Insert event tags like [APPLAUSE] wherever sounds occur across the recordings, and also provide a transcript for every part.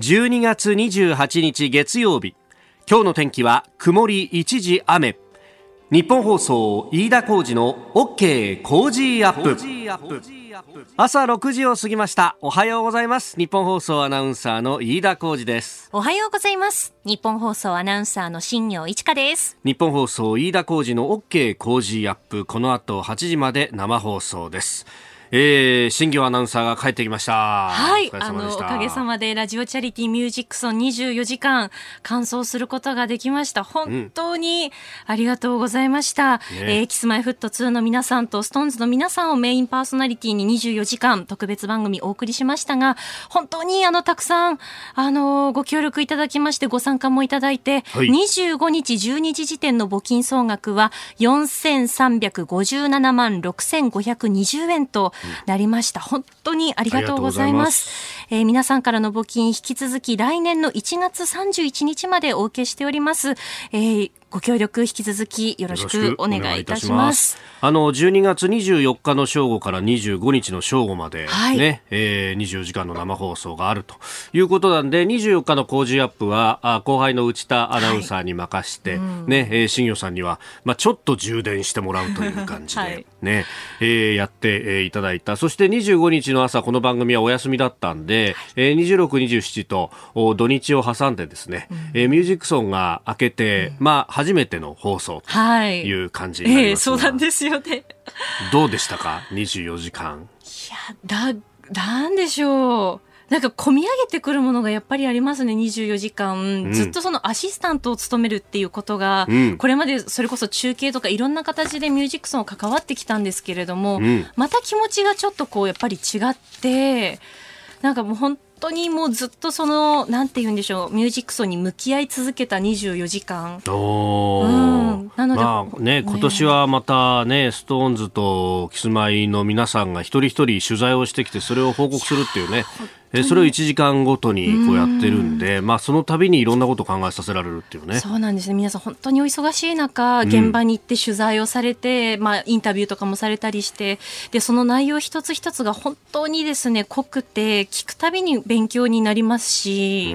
12月28日月曜日。今日の天気は曇り一時雨。日本放送飯田浩二の OK 工事アップ。朝6時を過ぎました。おはようございます。日本放送アナウンサーの飯田浩二です。おはようございます。日本放送アナウンサーの新業一華です。日本放送飯田浩二の OK 工事アップ。この後8時まで生放送ですえー、新業アナウンサーが帰ってきました。はい。あの、おかげさまでラジオチャリティーミュージックソン24時間完走することができました。本当にありがとうございました。うんね、えー、キスマイフット2の皆さんとストーンズの皆さんをメインパーソナリティに24時間特別番組お送りしましたが、本当にあの、たくさん、あの、ご協力いただきまして、ご参加もいただいて、はい、25日12時時点の募金総額は4357万6520円と、なりました。本当にありがとうございます。えー、皆さんからの募金引き続き来年の1月31日までお受けしております。えーご協力引き続きよろしくお願いいたします。あの12月24日の正午から25日の正午までね、はい、えー、24時間の生放送があるということなんで、24日の工事アップはあ後輩の内田アナウンサーに任して、はい、ね、えー、新業さんにはまあちょっと充電してもらうという感じで、はい、ね、えー、やって、えー、いただいた。そして25日の朝この番組はお休みだったんで、はい、えー、26、27と土日を挟んでですね、うん、えー、ミュージックソンが明けて、うん、まあ初めての放送という感じになりますが、はいえー、そうなんですよね。どうでしたか ?24 時間。いや、だ、なんでしょう。なんか込み上げてくるものがやっぱりありますね、24時間、うん、ずっとそのアシスタントを務めるっていうことが、うん、これまでそれこそ中継とかいろんな形でミュージックソンを関わってきたんですけれども、うん、また気持ちがちょっとこうやっぱり違って、なんかもう本当にもうずっとそのなんて言うんでしょうミュージックソンに向き合い続けた24時間。おうん、なので、まあね、今年はまたねストーンズとキスマイの皆さんが一人一人取材をしてきてそれを報告するっていうね。えそれを1時間ごとにこうやってるんで、まあ、その度にいろんなことを考えさせられるっていうね。そうなんですね。皆さん本当にお忙しい中現場に行って取材をされて、うん、まあ、インタビューとかもされたりしてでその内容一つ一つが本当にですね濃くて聞くたびに勉強になりますし、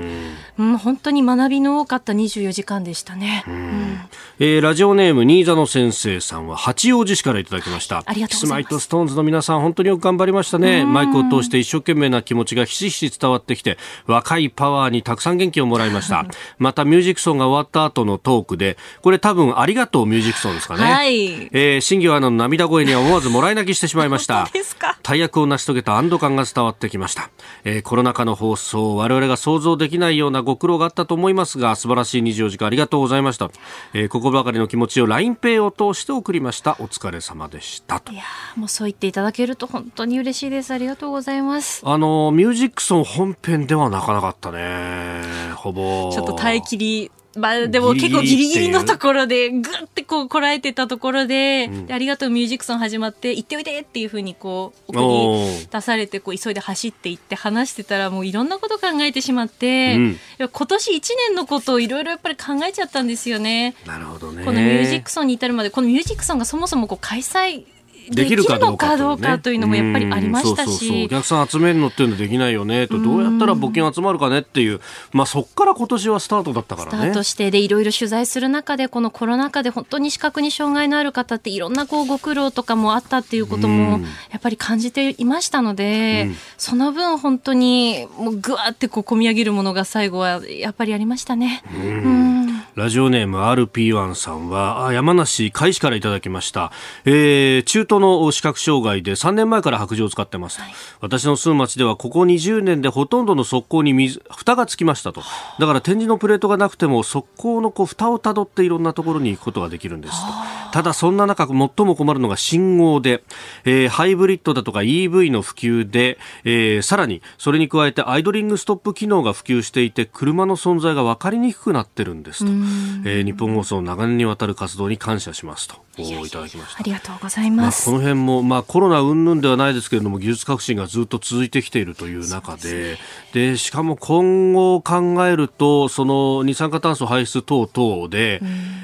うん、うん、本当に学びの多かった24時間でしたね、うん、えー、ラジオネーム新座の先生さんは八王子市からいただきましたありがとうございますスマイトストーンズの皆さん本当によく頑張りましたねマイクを通して一生懸命な気持ちがひしひし伝わってきて、若いパワーにたくさん元気をもらいました。[LAUGHS] またミュージックソンが終わった後のトークで、これ多分ありがとうミュージックソンですかね。はい。えー、新行アナの涙声には思わずもらい泣きしてしまいました。[LAUGHS] 大役を成し遂げた安堵感が伝わってきました。えー、コロナ禍の放送、我々が想像できないようなご苦労があったと思いますが、素晴らしい24時間ありがとうございました。えー、心ばかりの気持ちを LINEPay を通して送りました。お疲れ様でしたと。いやもうそう言っていただけると本当に嬉しいです。ありがとうございます。あの、ミュージックソン本編では泣かなかったね。ほぼ。ちょっと耐えきりまあでも結構ギリギリのところでぐってこうこらえてたところでうん、でありがとうミュージックソン始まって行っておいでっていうふうにこう送り出されてこう急いで走っていって話してたらもういろんなこと考えてしまって、うん、今年1年のことをいろいろやっぱり考えちゃったんですよね。なるほどね。このミュージックソンに至るまでこのミュージックソンがそもそもこう開催できるかどうかというのもやっぱりありましたし、お客さん集めるのっていうのできないよねと。どうやったら募金集まるかねっていう、まあ、そこから今年はスタートだったからね。スタートしてでいろいろ取材する中でこのコロナ禍で本当に視覚に障害のある方っていろんなこうご苦労とかもあったっていうこともやっぱり感じていましたので、その分本当にもうぐわってこう込み上げるものが最後はやっぱりありましたね。うんラジオネーム RP1 さんは、山梨海市からいただきました。えー、中途の視覚障害で3年前から白状を使ってます。はい、私の住む町ではここ20年でほとんどの側溝に水、蓋がつきましたと。だから展示のプレートがなくても側溝のこう蓋をたどっていろんなところに行くことができるんですと。ただそんな中、最も困るのが信号で、えー、ハイブリッドだとか EV の普及で、えー、さらにそれに加えてアイドリングストップ機能が普及していて、車の存在が分かりにくくなってるんですと。えー、日本放送長年にわたる活動に感謝しますと。いただきました。ありがとうございます、まあ、この辺も、まあ、コロナ云々ではないですけれども技術革新がずっと続いてきているという中でで、ね、しかも今後考えるとその二酸化炭素排出等々で、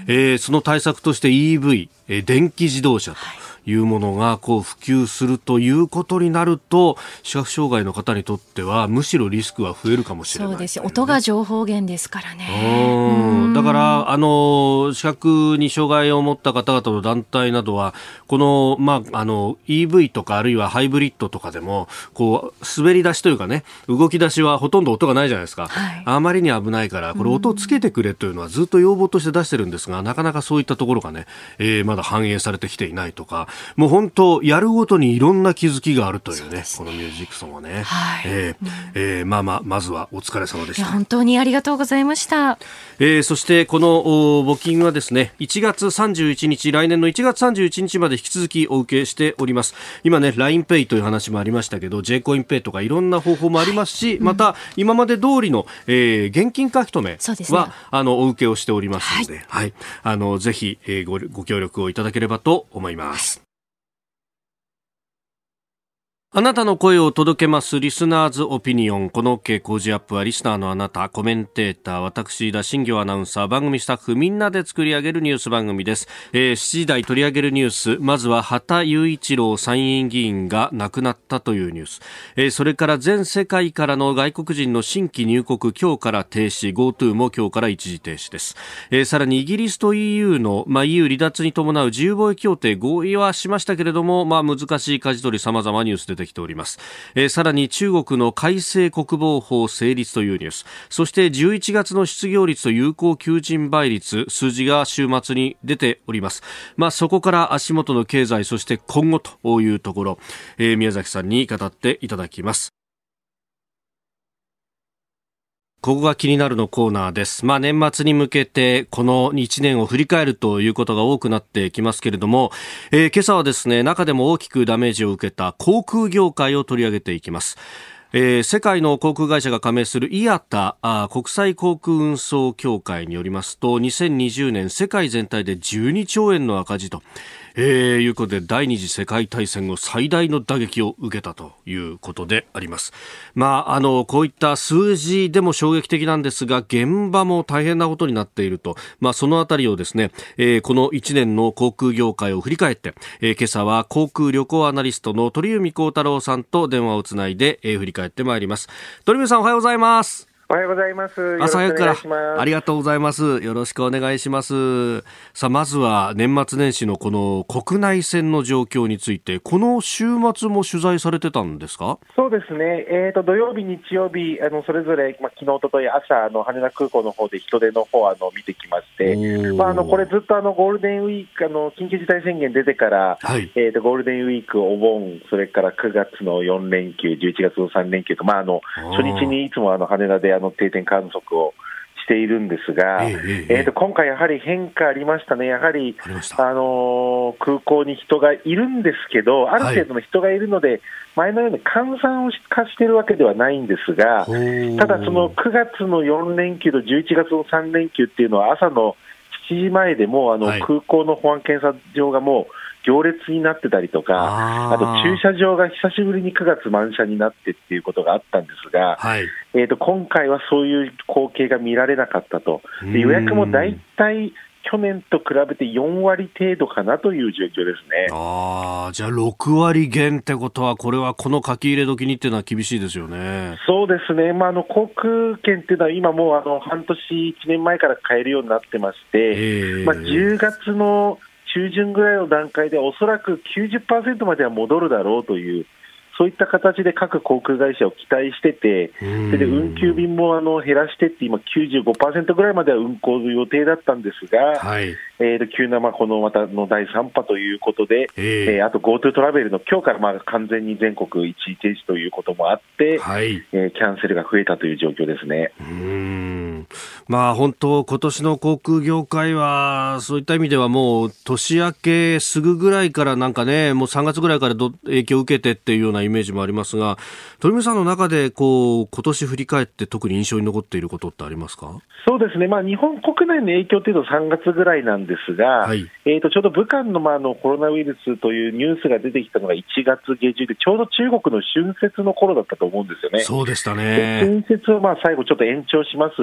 えー、その対策として EV、えー、電気自動車と。いうものがこう普及するということになると視覚障害の方にとってはむしろリスクは増えるかもしれない、そうです。音が情報源ですからね。だからあの視覚に障害を持った方々の団体などはこの,、まあ、あの EV とかあるいはハイブリッドとかでもこう滑り出しというかね動き出しはほとんど音がないじゃないですか、はい、あまりに危ないからこれ音をつけてくれというのはずっと要望として出してるんですがなかなかそういったところがね、えー、まだ反映されてきていないとかもう本当やるごとにいろんな気づきがあるというね、ね、このミュージックソンはね、はい、えーうん、えー、まあまあまずはお疲れ様でした。本当にありがとうございました、えー、そしてこの募金はですね1月31日来年の1月31日まで引き続きお受けしております。今ね LINEPay という話もありましたけど J コインペイとかいろんな方法もありますし、はいうん、また今まで通りの、えー、現金書き留めは、ね、あのお受けをしておりますので、はい、はい、あのぜひ、えー、ごご協力をいただければと思います。あなたの声を届けますリスナーズオピニオン。この OK 工事アップはリスナーのあなた、コメンテーター、私、田新行アナウンサー、番組スタッフみんなで作り上げるニュース番組です。えー、7時台取り上げるニュース、まずは畑雄一郎参院議員が亡くなったというニュース。えー、それから全世界からの外国人の新規入国今日から停止、GoTo も今日から一時停止です。えー、さらにイギリスと EU の、まあ、EU 離脱に伴う自由貿易協定合意はしましたけれども、まあ、難しい舵取り様々ニュース出てきております、えー、さらに中国の改正国防法成立というニュース。そして11月の失業率と有効求人倍率数字が週末に出ております、まあ、そこから足元の経済そして今後というところ、えー、宮崎さんに語っていただきます。ここが気になるのコーナーです。まあ年末に向けてこの1年を振り返るということが多くなってきますけれども、えー、今朝はですね、中でも大きくダメージを受けた航空業界を取り上げていきます。えー、世界の航空会社が加盟するイアタ国際航空運送協会によりますと2020年世界全体で12兆円の赤字とえー、いうことで第二次世界大戦後最大の打撃を受けたということであります。まあ、あの、こういった数字でも衝撃的なんですが、現場も大変なことになっていると、まあ、そのあたりをですね、えー、この1年の航空業界を振り返って、えー、今朝は航空旅行アナリストの鳥海幸太郎さんと電話をつないで、えー、振り返ってまいります。鳥海さんおはようございます。おはようございます。朝早くからありがとうございます。よろしくお願いします。さあ、まずは年末年始のこの国内線の状況について、この週末も取材されてたんですか？そうですね。えっ、ー、と、土曜日、日曜日、あの、それぞれ、まあ、昨日、おととい朝、あの、羽田空港の方で人手の方、あの、見てきまして、まあ、あの、これずっとあの、ゴールデンウィーク、あの、緊急事態宣言出てから、はい、えっ、ー、と、ゴールデンウィーク、お盆、それから9月の4連休、11月の3連休と、まあ、あの、初日にいつもあの、羽田であの、定点観測をしているんですが、えー、えー、と今回、やはり変化ありましたね、やはりあの空港に人がいるんですけど、ある程度の人がいるので、はい、前のように換算を化しているわけではないんですが、ただ、その9月の4連休と11月の3連休っていうのは、朝の7時前でもあの、空港の保安検査場がもう、行列になってたりとか、あと駐車場が久しぶりに9月満車になってっていうことがあったんですが、はい、えーと、今回はそういう光景が見られなかったと、で予約も大体去年と比べて4割程度かなという状況ですね。あじゃあ、6割減ってことは、これはこの書き入れ時にっていうのは厳しいですよね。そうですね、まあ、あの航空券っていうのは、今もうあの半年、1年前から買えるようになってまして、まあ、10月の中旬ぐらいの段階でおそらく90%までは戻るだろうというそういった形で各航空会社を期待してて、それで運休便もあの減らしてって、今、95%ぐらいまでは運航予定だったんですが、はい、えー、急なまあこのまたの第3波ということで、えー、えー、あと GoTo トラベルの今日からまあ完全に全国一時停止ということもあって、はい、えー、キャンセルが増えたという状況ですね。うん。まあ、本当、今年の航空業界は、そういった意味ではもう年明けすぐぐらいからなんかね、もう3月ぐらいからど影響を受けてっていうようなイメージもありますが、鳥海さんの中でこう今年振り返って特に印象に残っていることってありますか？そうですね、まあ、日本国内の影響というと3月ぐらいなんですが、はい、えー、とちょうど武漢の,、まあ、のコロナウイルスというニュースが出てきたのが1月下旬で、ちょうど中国の春節の頃だったと思うんですよね。そうでしたね。春節をまあ最後、ちょっと延長します、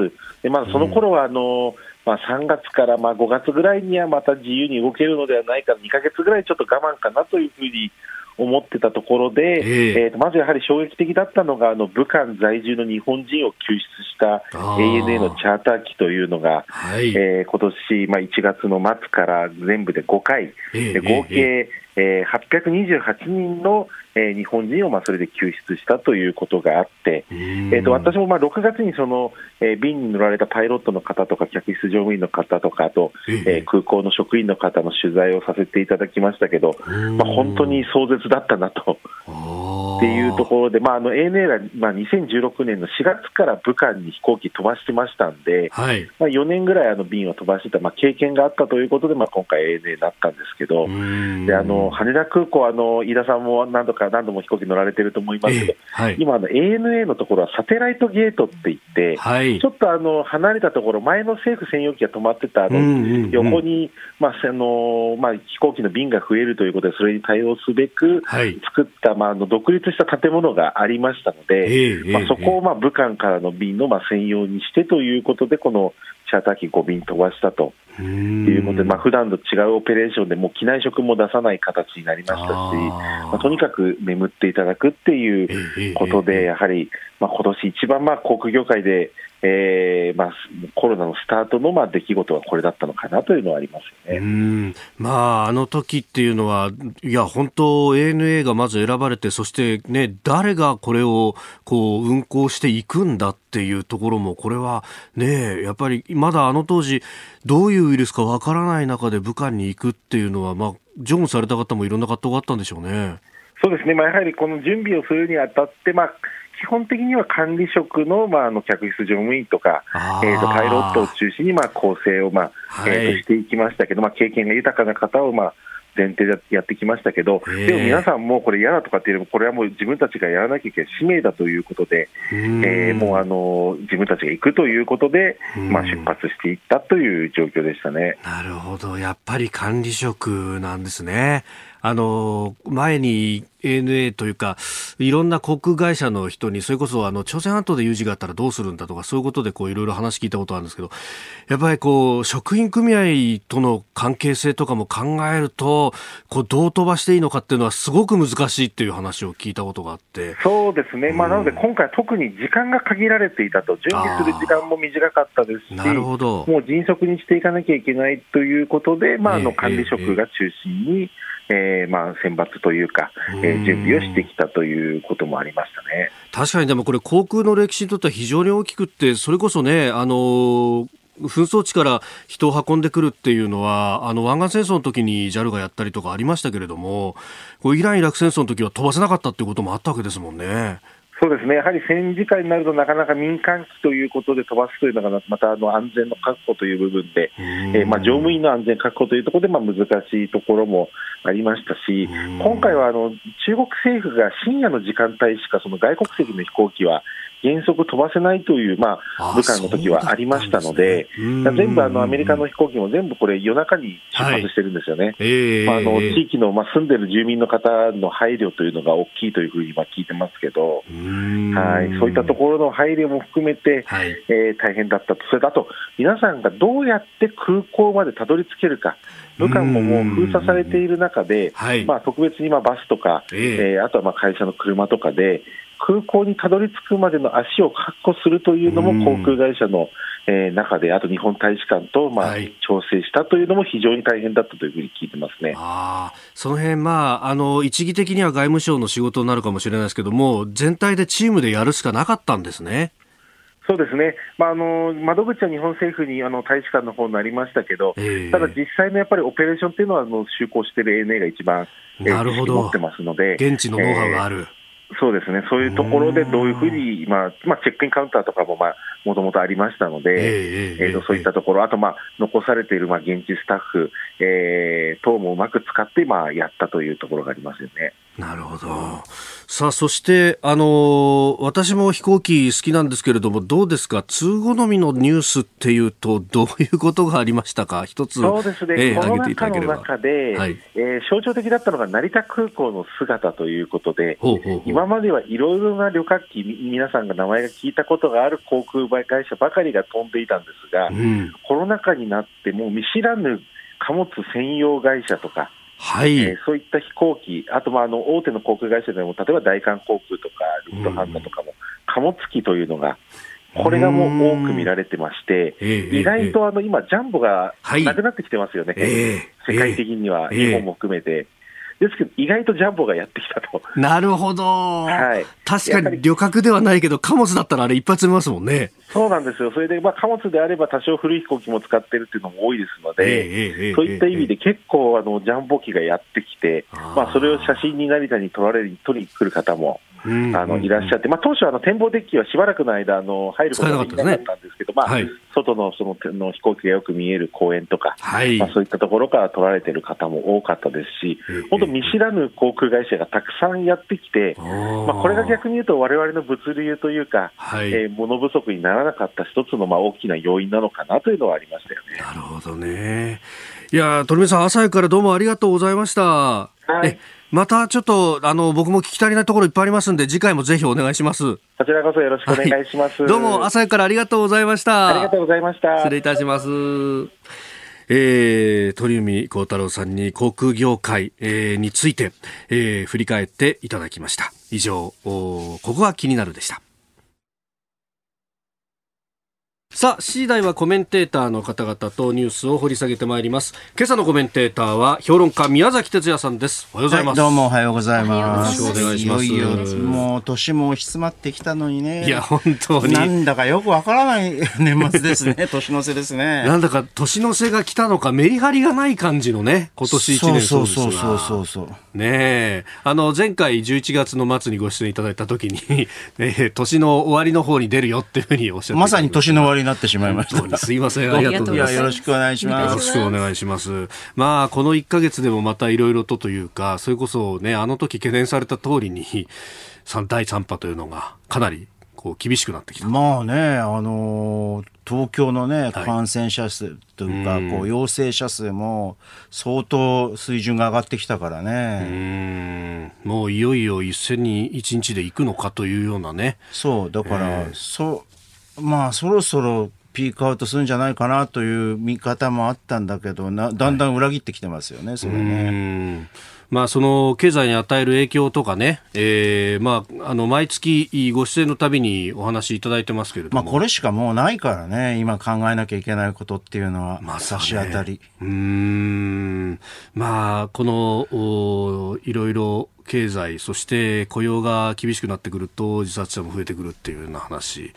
でまあ、その頃はあのまあ、3月からまあ5月ぐらいにはまた自由に動けるのではないか、2か月ぐらいちょっと我慢かなというふうに思ってたところで、えー、えー、まずやはり衝撃的だったのが、あの武漢在住の日本人を救出した ANA のチャーター機というのが、はい、えー、今年まあ1月の末から全部で5回、えー、合計、えー、828人のえー、日本人をまあそれで救出したということがあって、えー、と私もまあ6月にその、えー、便に乗られたパイロットの方とか、客室乗務員の方とか、あと、えー、空港の職員の方の取材をさせていただきましたけど、まあ、本当に壮絶だったなと。っていうところで、まあ、あの ANA が、まあ、2016年の4月から武漢に飛行機飛ばしてましたんで、はい、まあ、4年ぐらいあの便を飛ばしてた、まあ、経験があったということで、まあ、今回 ANA になったんですけど、であの羽田空港あの、飯田さんも何度か何度も飛行機乗られてると思いますけど、えーはい、今あの、ANA のところはサテライトゲートって言って、はい、ちょっとあの離れたところ、前の政府専用機が止まってたあの、横に、まああのまあ、飛行機の便が増えるということで、それに対応すべく作った、まあ、あの独立した建物がありましたので、まあ、そこをまあ武漢からの便のまあ専用にしてということで、このチャーター機5便飛ばしたと。いうことで、まあ普段と違うオペレーションで、もう機内食も出さない形になりましたし、まあ、とにかく眠っていただくっていうことで、やはり、まあ今年一番まあ航空業界でえーまあ、コロナのスタートのまあ出来事はこれだったのかなというのはありますよね。まあ、あの時っていうのは、いや、本当、ANA がまず選ばれて、そしてね、誰がこれをこう運行していくんだっていうところも、これはね、やっぱりまだあの当時、どういうウイルスかわからない中で武漢に行くっていうのは、まあ、ジョンされた方もいろんな葛藤があったんでしょうね。そうですね、まあ、やはりこの準備をするにあたって、まあ基本的には管理職の,、まあ、あの客室乗務員とか、えーと、パイロットを中心に、まあ、構成を、まあえー、としていきましたけど、まあ、経験が豊かな方を、まあ、前提でやってきましたけど、でも皆さんもこれ嫌だとかっていうよりも、これはもう自分たちがやらなきゃいけない使命だということで、えー、もうあの自分たちが行くということで、まあ、出発していったという状況でしたね。なるほど、やっぱり管理職なんですね。あの前に ANA というか、いろんな航空会社の人に、それこそあの朝鮮半島で有事があったらどうするんだとか、そういうことでこういろいろ話聞いたことあるんですけど、やっぱりこう職員組合との関係性とかも考えると、こうどう飛ばしていいのかっていうのは、すごく難しいっていう話を聞いたことがあって。そうですね、まあ、なので今回、特に時間が限られていたと、準備する時間も短かったですし、なるほど。もう迅速にしていかなきゃいけないということで、まあ、あの管理職が中心に、えーえーえー、まあ選抜というか、えー、準備をしてきたということもありましたね確かにでもこれ航空の歴史にとっては非常に大きくってそれこそねあの紛争地から人を運んでくるっていうのはあの湾岸戦争の時に JAL がやったりとかありましたけれどもこうイラン・イラク戦争の時は飛ばせなかったっていうこともあったわけですもんね。そうですね、やはり戦時下になると、なかなか民間機ということで飛ばすというのが、またあの安全の確保という部分で、えー、まあ、乗務員の安全確保というところで、まあ、難しいところもありましたし、今回はあの中国政府が深夜の時間帯しか、その外国籍の飛行機は原則飛ばせないという、まあ、武漢の時はありましたので、でね、全部あのアメリカの飛行機も全部これ、夜中に出発してるんですよね。はいえー、まあ、あの地域の、まあ、住んでる住民の方の配慮というのが大きいというふうにまあ聞いてますけど、はい、そういったところの配慮も含めて、はい、えー、大変だったと、それとあと、皆さんがどうやって空港までたどり着けるか。武漢ももう封鎖されている中で、まあ、特別にまバスとか、えー、えー、あとはまあ会社の車とかで、空港にたどり着くまでの足を確保するというのも航空会社の、え中で、あと日本大使館とまあ調整したというのも非常に大変だったというふうに聞いてますね。あその辺まああの一義的には外務省の仕事になるかもしれないですけども、全体でチームでやるしかなかったんですね。そうですね、まあ、あの窓口は日本政府にあの大使館の方になりましたけど、えー、ただ実際のやっぱりオペレーションっていうのはあの就航している ANA が一番、なるほど。持ってますので、現地のノウハウがある。えーそうですね、そういうところでどういうふうに、まあまあ、チェックインカウンターとかももともとありましたので、えー、えー、とそういったところ、あと、まあ、残されているまあ現地スタッフ、えー、等もうまく使って、まあ、やったというところがありますよね。なるほどさあ、そして、あの私も飛行機好きなんですけれども、どうですか、通好みのニュースっていうと、どういうことがありましたか、一つ、そうですね、えー、コロナ禍の中で、はい、えー、象徴的だったのが成田空港の姿ということで、ほうほうほう。今まではいろいろな旅客機、皆さんが名前が聞いたことがある航空会社ばかりが飛んでいたんですが、うん、コロナ禍になって、もう見知らぬ貨物専用会社とか、はい。えー、そういった飛行機、あとまああの大手の航空会社でも、例えば大韓航空とかルフトハンザとかも、貨物機というのが、これがもう多く見られてまして、意外とあの今、ジャンボがなくなってきてますよね、はい、世界的には、日本も含めて。ですけど、意外とジャンボがやってきたと。なるほど。はい。確かに旅客ではないけど、貨物だったらあれ一発見ますもんね。そうなんですよ。それで、まあ貨物であれば多少古い飛行機も使ってるっていうのも多いですので、そういった意味で結構あの、ジャンボ機がやってきて、まあそれを写真に成田に撮られる、撮りに来る方もあのいらっしゃって、まあ、当初あの、展望デッキはしばらくの間、あの入ることができなかったんですけど、まあ、外のそのの飛行機がよく見える公園とか、はい、まあ、そういったところから撮られてる方も多かったですし、本当、見知らぬ航空会社がたくさんやってきて、まあ、これが逆に言うと、われわれの物流というか、はい、えー、物不足にならなかった一つのまあ大きな要因なのかなというのはありましたよね。なるほどね。いや、鳥海さん、朝からどうもありがとうございました。はい。またちょっと、あの、僕も聞き足りないところいっぱいありますんで、次回もぜひお願いします。こちらこそよろしくお願いします。はい、どうも、朝からありがとうございました。ありがとうございました。失礼いたします。えー、鳥海幸太郎さんに航空業界、えー、について、えー、振り返っていただきました。以上、ここが気になるでした。さあ、7時台はコメンテーターの方々とニュースを掘り下げてまいります。今朝のコメンテーターは評論家宮崎哲也さんです。おはようございます。はい、どうもおはようございます。よろしくお願いします。いよいよもう年も詰まってきたのにね。いや、本当に。なんだかよくわからない年末ですね。[LAUGHS] 年の瀬ですね。なんだか年の瀬が来たのか、メリハリがない感じのね、今年1年そうそうそうそうそうねえ。あの、前回11月の末にご出演いただいた時に、ね、[LAUGHS] 年の終わりの方に出るよっていうふうにおっしゃってまさに年の終わりになってしまいました。すいません。ありがとうございます。よろしくお願いします。よろしくお願いします。まあ、この1か月でもまたいろいろとというか、それこそね、あの時懸念された通りに、第3波というのがかなりこう厳しくなってきた。まあね、あのー、東京のね、感染者数というか、こう陽性者数も相当水準が上がってきたからね。うもういよいよ一斉に一日で行くのかというようなね。そう、だから、えー、そう、まあそろそろピークアウトするんじゃないかなという見方もあったんだけどなだんだん裏切ってきてますよね、はい、それね。まあ、その経済に与える影響とかね、えーまあ、あの毎月ご出演のたびにお話いただいてますけれども、まあ、これしかもうないからね、今考えなきゃいけないことっていうのは、まあ、差し当たり。うん。まあ、このおいろいろ経済、そして雇用が厳しくなってくると自殺者も増えてくるっていうような話、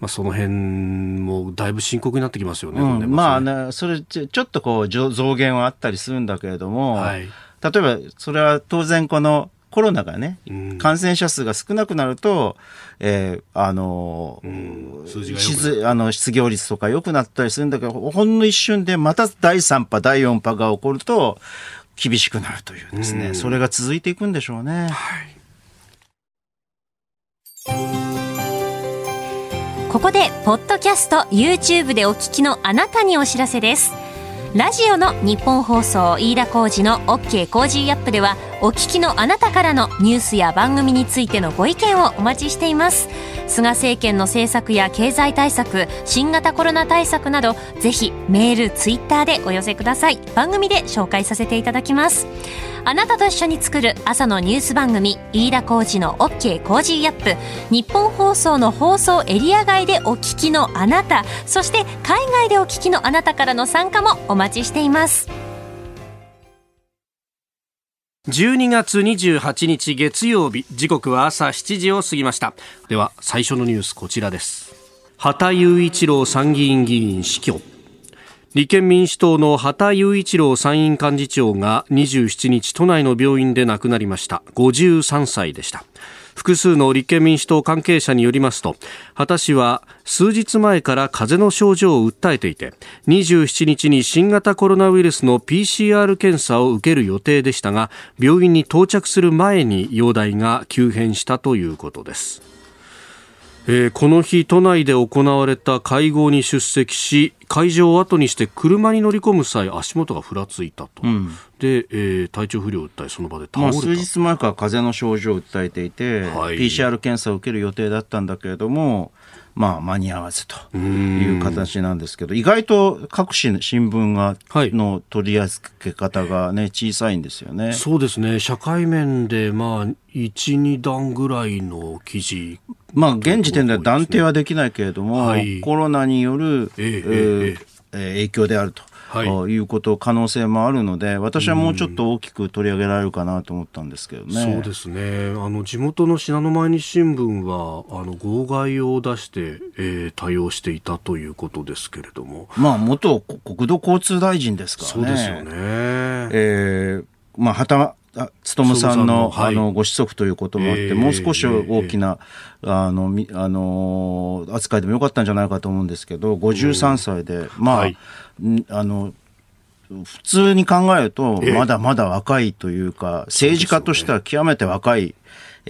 まあ、その辺もだいぶ深刻になってきますよね。うん、まあね、それちょっとこう増減はあったりするんだけれども、はい例えばそれは当然このコロナがね、うん、感染者数が少なくなると、えー、あの、うん、数字があの失業率とか良くなったりするんだけど、ほんの一瞬でまた第3波、第4波が起こると、厳しくなるというですね、うん、それが続いていくんでしょうね。はい、ここで、ポッドキャスト、YouTube でお聞きのあなたにお知らせです。ラジオの日本放送飯田浩二の OK コージーアップではお聞きのあなたからのニュースや番組についてのご意見をお待ちしています。菅政権の政策や経済対策新型コロナ対策などぜひメールツイッターでお寄せください。番組で紹介させていただきます。あなたと一緒に作る朝のニュース番組飯田浩二の OK コージーアップ。日本放送の放送エリア外でお聞きのあなたそして海外でお聞きのあなたからの参加もお待ちしています。12月28日月曜日時刻は朝7時を過ぎました。では最初のニュースこちらです。畑雄一郎参議院議員死去。立憲民主党の畑雄一郎参院幹事長が27日都内の病院で亡くなりました。53歳でした。複数の立憲民主党関係者によりますと畑氏は数日前から風邪の症状を訴えていて27日に新型コロナウイルスの PCR 検査を受ける予定でしたが病院に到着する前に容体が急変したということです。えー、この日都内で行われた会合に出席し会場を後にして車に乗り込む際足元がふらついたと、うん、で、えー、体調不良を訴えその場で倒れた、まあ、数日前から風邪の症状を訴えていて、はい、PCR 検査を受ける予定だったんだけれどもまあ、間に合わずという形なんですけど、意外と各紙新聞が、の取り扱け方がね、小さいんですよね。そうですね。社会面で、まあ、1、2段ぐらいの記事。まあ、現時点では断定はできないけれども、はい、コロナによる、えー、えー、影響であると。はい、いうこと可能性もあるので私はもうちょっと大きく取り上げられるかなと思ったんですけどね。そうですねあの地元の信濃毎日新聞はあの号外を出して、えー、対応していたということですけれども。まあ元国土交通大臣ですからね。そうですよね。えーまあ、はた勉さんのはい、あのご子息ということもあって、えー、もう少し大きな、えー、あのあの扱いでもよかったんじゃないかと思うんですけど53歳で、まあ、はい、あの普通に考えるとまだまだ若いというか、政治家としては極めて若い。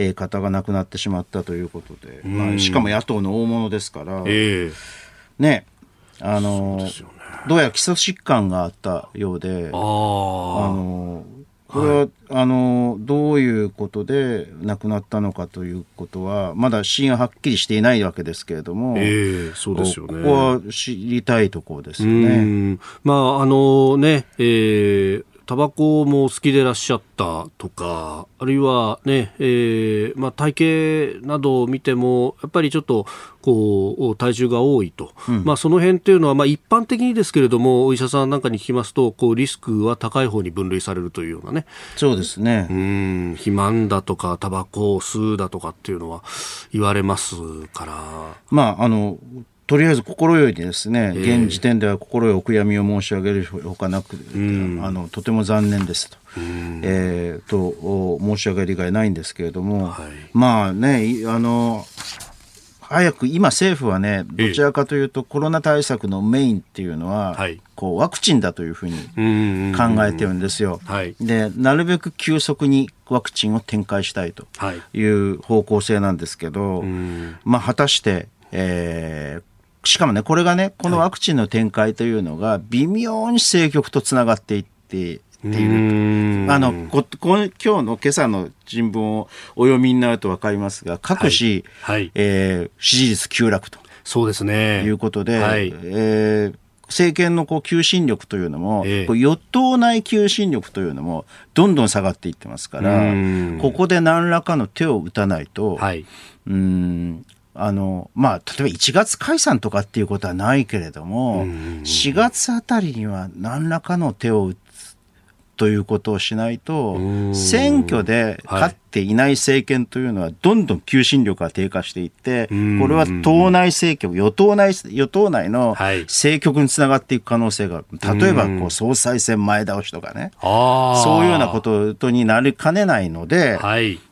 え方が亡くなってしまったということで、まあ、しかも野党の大物ですから、えー、ねあの、ね、どうやら基礎疾患があったようであのこれは、はい、あのどういうことで亡くなったのかということはまだ死因ははっきりしていないわけですけれども、えー、そうですよね。ここは知りたいところですよね。まああのね、えータバコも好きでいらっしゃったとか、あるいはね、えー、まあ、体型などを見ても、やっぱりちょっと、こう、体重が多いと。うん、まあ、その辺っていうのは、まあ、一般的にですけれども、お医者さんなんかに聞きますと、こう、リスクは高い方に分類されるというようなね。そうですね。うん、肥満だとか、タバコを吸うだとかっていうのは言われますから。まあ、あの、とりあえず心よいですね、えー、現時点では心よいお悔やみを申し上げるほかなく、うん、あのとても残念ですと,、うん、えー、と申し上げる以外ないんですけれども、はい、まあねあの早く今政府はねどちらかというとコロナ対策のメインっていうのは、はい、こうワクチンだというふうに考えてるんですよ。はい、でなるべく急速にワクチンを展開したいとい。う方向性なんですけど、まあ果たして、えー、しかもね、これがね、このワクチンの展開というのが、微妙に政局とつながっていってっていう。あの、こ、こ今日の今朝の新聞をお読みになるとわかりますが、各紙、はい。はい、えー、支持率急落と。そうですね。いうことで、はい、えー政権のこう求心力というのも、ええ、与党内求心力というのもどんどん下がっていってますから、ここで何らかの手を打たないと、はい、うんあの、まあ、例えば1月解散とかっていうことはないけれども、4月あたりには何らかの手を打つということをしないと、選挙で勝っていない政権というのは、どんどん求心力が低下していって、これは党内政局、与党内、与党内の政局につながっていく可能性が、例えばこう総裁選前倒しとかね、そういうようなことになりかねないので、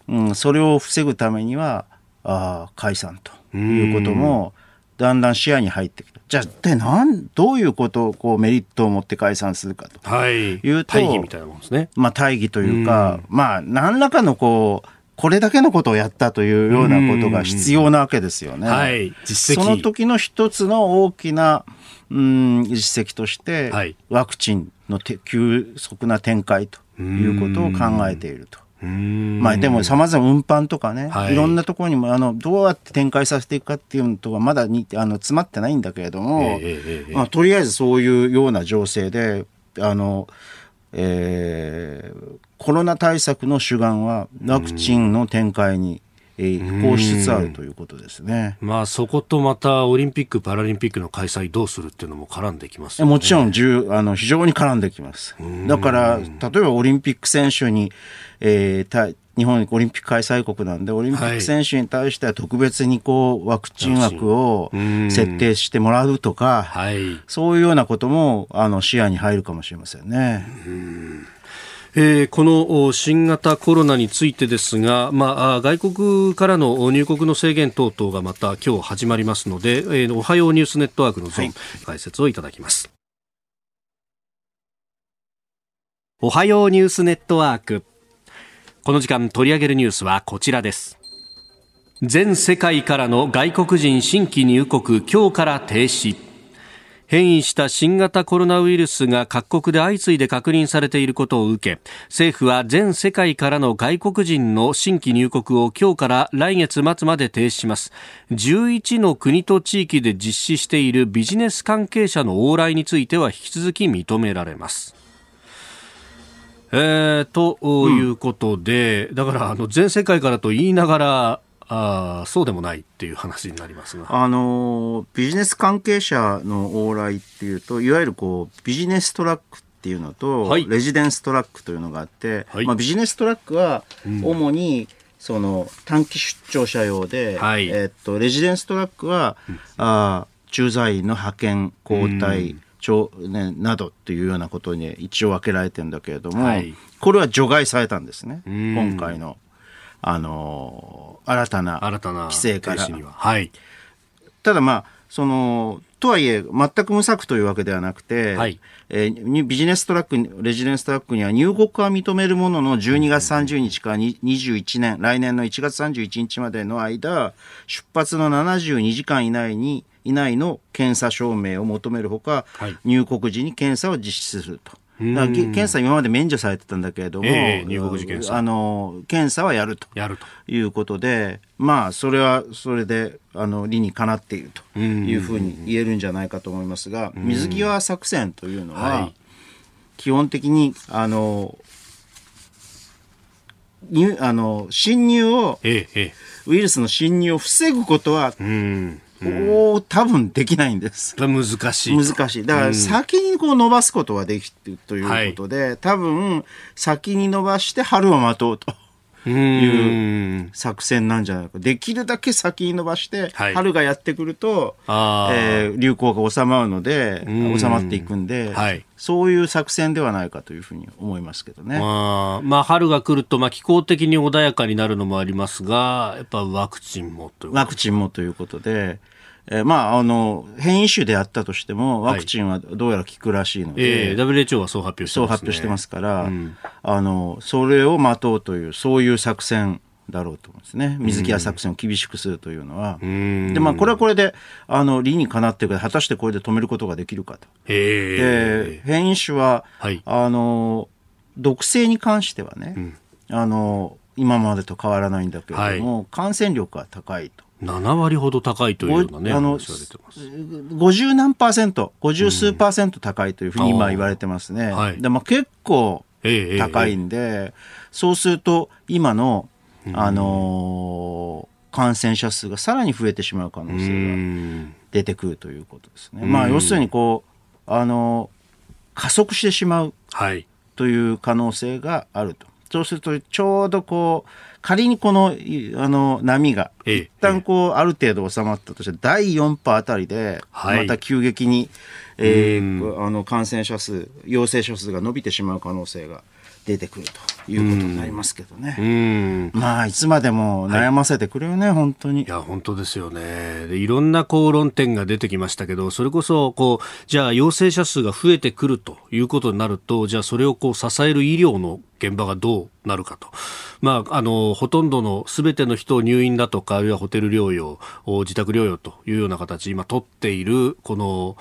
うん、それを防ぐためには、あ解散ということもだんだん視野に入ってきた。じゃあ、で、なん、どういうことを、こう、メリットを持って解散するかと。はい。いうと。大義みたいなもんですね。まあ、大義というか、うまあ、何らかの、こう、これだけのことをやったというようなことが必要なわけですよね。はい。実績。その時の一つの大きな、うん、実績として、はい、ワクチンの急速な展開ということを考えていると。まあでもさまざま運搬とかね、はい、いろんなところにもあのどうやって展開させていくかっていうのとはまだにあの詰まってないんだけれども、えー、まあ、とりあえずそういうような情勢であの、えー、コロナ対策の主眼はワクチンの展開にえー、移行しつつあるということですね。まあそことまたオリンピック・パラリンピックの開催どうするっていうのも絡んできます、ね、もちろん重あの非常に絡んできます。だから例えばオリンピック選手に、えー、日本オリンピック開催国なんで、オリンピック選手に対しては特別にこう、ワクチン枠を設定してもらうとか、はい、そういうようなことも、あの、視野に入るかもしれませんね。えー、この新型コロナについてですが、まあ、外国からの入国の制限等々がまた今日始まりますので、えー、おはようニュースネットワークのゾーン、はい、解説をいただきます。おはようニュースネットワーク。この時間取り上げるニュースはこちらです。全世界からの外国人新規入国今日から停止。変異した新型コロナウイルスが各国で相次いで確認されていることを受け政府は全世界からの外国人の新規入国を今日から来月末まで停止します。11の国と地域で実施しているビジネス関係者の往来については引き続き認められます。えー、ということで、うん、だからあの全世界からと言いながらあそうでもないっていう話になりますがあのビジネス関係者の往来っていうといわゆるこうビジネストラックっていうのと、はい、レジデンストラックというのがあって、はい、まあ、ビジネストラックは主に、その短期出張者用で、はい、えー、っとレジデンストラックは、うん、あ駐在員の派遣交代、うん、ね、などっていうようなことに一応分けられてるんだけれども、はい、これは除外されたんですね、今回のあの新たな規制から。はい、ただまあそのとはいえ全く無策というわけではなくて、はいえー、ビジネストラックレジデンストラックには入国は認めるものの12月30日から21年来年の1月31日までの間出発の72時間以内に以内の検査証明を求めるほか、はい、入国時に検査を実施すると。だ検査今まで免除されてたんだけれども、えー、入国時検査。あの検査はやると。やると。いうことでまあそれはそれであの理にかなっていると。いうふうに言えるんじゃないかと思いますが水際作戦というのは、基本的にあの入あの侵入を、ええ、ウイルスの侵入を防ぐことは、うんお多分できないんです。難しい。難しい。だから先にこう伸ばすことはできるということで、はい、多分先に伸ばして春を待とうと。いう作戦なんじゃないか。できるだけ先に伸ばして、はい、春がやってくると、えー、流行が収まるので、収まっていくんで、はい、そういう作戦ではないかというふうに思いますけどね。まあ、まあ、春が来ると、まあ、気候的に穏やかになるのもありますが、やっぱワクチンもというワクチンもということで、えー、まあ、あの、変異種であったとしても、ワクチンはどうやら効くらしいので、はいえー、WHO はそう発表してます、ね、そう発表してますから、うん、あの、それを待とうという、そういう作戦だろうと思うんですね。水際作戦を厳しくするというのは。うん、で、まあ、これはこれで、あの、理にかなっているけど、果たしてこれで止めることができるかと。で、変異種は、はい、あの、毒性に関してはね、うん、あの、今までと変わらないんだけれども、はい、感染力が高いと。7割ほど高いというようなね、あの50何パーセント、50数パーセント高いというふうに今言われてますね。はい、でも結構高いんで、ええ。え、そうすると今の、あのー、感染者数がさらに増えてしまう可能性が出てくるということですね。まあ要するにこう、あのー、加速してしまうという可能性があると。そうするとちょうどこう仮にこのあの波が一旦こうある程度収まったとして第4波あたりでまた急激に、えー、あの感染者数陽性者数が伸びてしまう可能性が出てくるということになりますけどね。まあ、いつまでも悩ませてくれよね、はい、本当に。いや、本当ですよね。でいろんなこう論点が出てきましたけど、それこそ、こう、じゃあ陽性者数が増えてくるということになると、じゃあそれをこう支える医療の現場がどうなるかと。まあ、あの、ほとんどのすべての人を入院だとか、あるいはホテル療養、自宅療養というような形、今取っている、この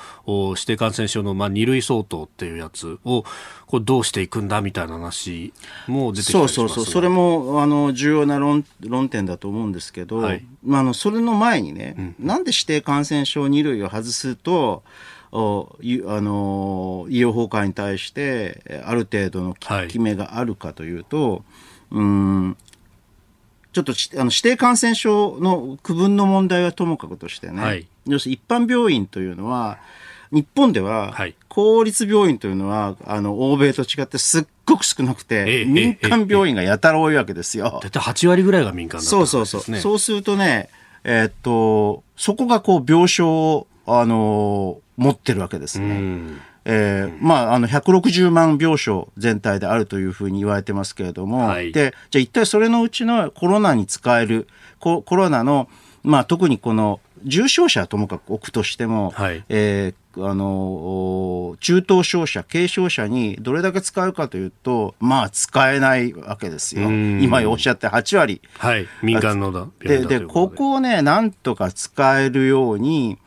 指定感染症の、まあ、二類相当っていうやつを、こうどうしていくんだみたいな話も出てきたりしますそうそうそう、それもあの重要な論論点だと思うんですけど、はい、まあ、あのそれの前にね、うん、なんで指定感染症二類を外すと、おあの医療崩壊に対してある程度の決めがあるかというと、はい、うんちょっとあの指定感染症の区分の問題はともかくとしてね、はい、要するに一般病院というのは日本では、公立病院というのは、あの、欧米と違ってすっごく少なくて、民間病院がやたら多いわけですよ。だいたい8割ぐらいが民間だった、そうそうそう。そうするとね、えー、っと、そこがこう、病床を、あの持ってるわけですね。えー、まあ、あの、160万病床全体であるというふうに言われてますけれども、はい、で、じゃあ一体それのうちのコロナに使える、コロナの、まあ、特にこの重症者はともかく置くとしても、はい、えー、あの中等症者、軽症者にどれだけ使うかというと、まあ、使えないわけですよ。今おっしゃって8割。はい、民間のだでで、ここをね、なんとか使えるように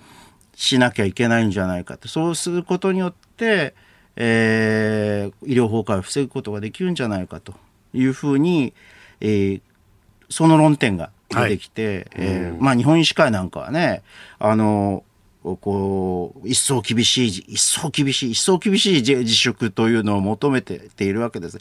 しなきゃいけないんじゃないかと。そうすることによって、えー、医療崩壊を防ぐことができるんじゃないかというふうに、えー、その論点が出てきて、はい、えー、まあ日本医師会なんかはね、あの、こう、一層厳しい、一層厳しい、一層厳しい自粛というのを求めているわけです。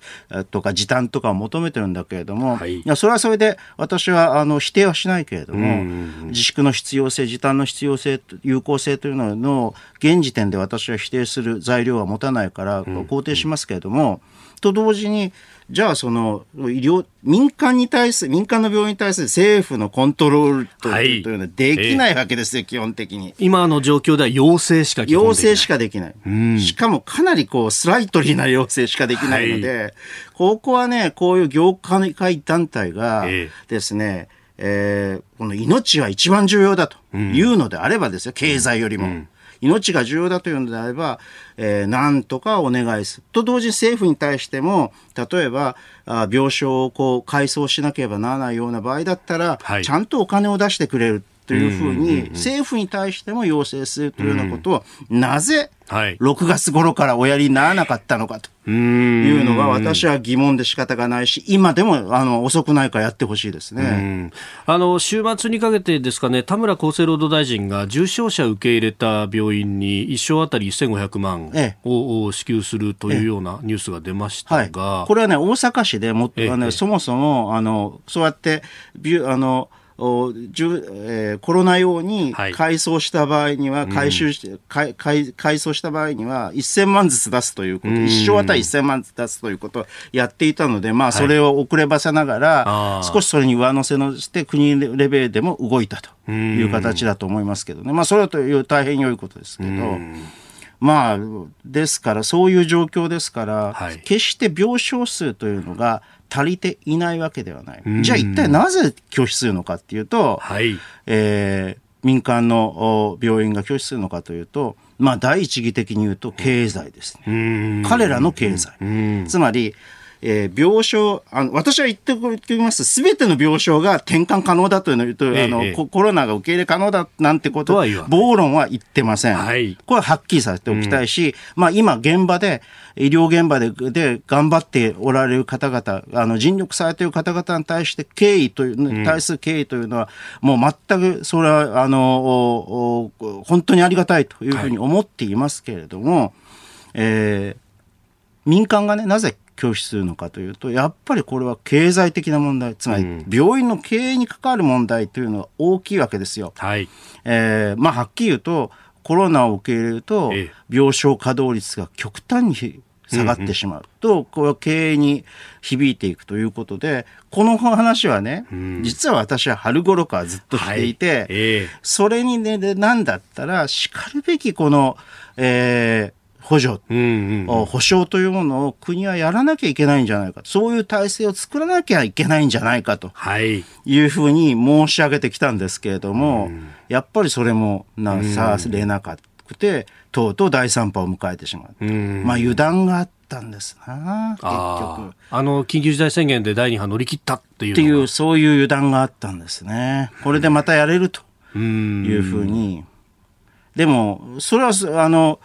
とか、時短とかを求めてるんだけれども、はい、いや、それはそれで、私は、あの、否定はしないけれども、自粛の必要性、時短の必要性、有効性というのの、現時点で私は否定する材料は持たないから、肯定しますけれども、と同時に、じゃあその医療、民間に対する、民間の病院に対する政府のコントロールというのはできないわけですよ、はい、基本的に。今の状況では要請しか要請しかできない。しかもかなりこう、スライトリーな要請しかできないので、はい、ここはね、こういう業界団体がですね、えー、この命は一番重要だというのであればですよ、経済よりも。うん命が重要だというのであれば、えー、なんとかお願いする。と同時に政府に対しても、例えば、あ病床をこう改装しなければならないような場合だったら、はい、ちゃんとお金を出してくれる。というふうに、政府に対しても要請するというようなことを、なぜ、6月頃からおやりにならなかったのかというのが、私は疑問で仕方がないし、今でもあの遅くないからやってほしいですね。あの週末にかけてですかね、田村厚生労働大臣が重症者受け入れた病院に1床当たり1500万を支給するというようなニュースが出ましたが、はい、これはね、大阪市でも、ね、そもそもあのそうやってあのおじゅ、えー、コロナ用に改装した場合には、はい、回収して、うん、改改装した場合には1000万ずつ出すということ、一生あたり1000万ずつ出すということをやっていたので、まあ、それを遅ればせながら、はい、少しそれに上乗せのして国レベルでも動いたという形だと思いますけどね。まあ、それはという大変良いことですけど、まあ、ですから、そういう状況ですから、はい、決して病床数というのが、足りていないわけではない。じゃあ一体なぜ拒否するのかっていうと、はい、えー、民間の病院が拒否するのかというと、まあ第一義的に言うと経済ですね。彼らの経済。つまり、えー、病床、あの、私は言っておきます。すべての病床が転換可能だというのと、えあの、え、コロナが受け入れ可能だなんてことは、暴論は言ってません。はい、これははっきりさせておきたいし、うん、まあ今現場で、医療現場でで頑張っておられる方々、あの、尽力されている方々に対して敬意という、対する敬意というのは、もう全く、それは、あの、本当にありがたいというふうに思っていますけれども、はい、えー、民間がね、なぜ拒否するのかというと、やっぱりこれは経済的な問題、つまり病院の経営に関わる問題というのは大きいわけですよ。はい。えー、まあ、はっきり言うと、コロナを受け入れると、病床稼働率が極端に下がってしまう。と、これは経営に響いていくということで、この話はね、実は私は春頃からずっとしていて、それにね、なんだったら、しかるべきこの、えー、補助、うんうんうん、保障というものを国はやらなきゃいけないんじゃないかそういう体制を作らなきゃいけないんじゃないかと。い。うふうに申し上げてきたんですけれども、やっぱりそれもなされなかくて、とうとう第3波を迎えてしまう。まあ油断があったんですな、結局。あの、緊急事態宣言で第2波乗り切ったっていう。っていう、そういう油断があったんですね。これでまたやれるというふうに。でも、それは、あの、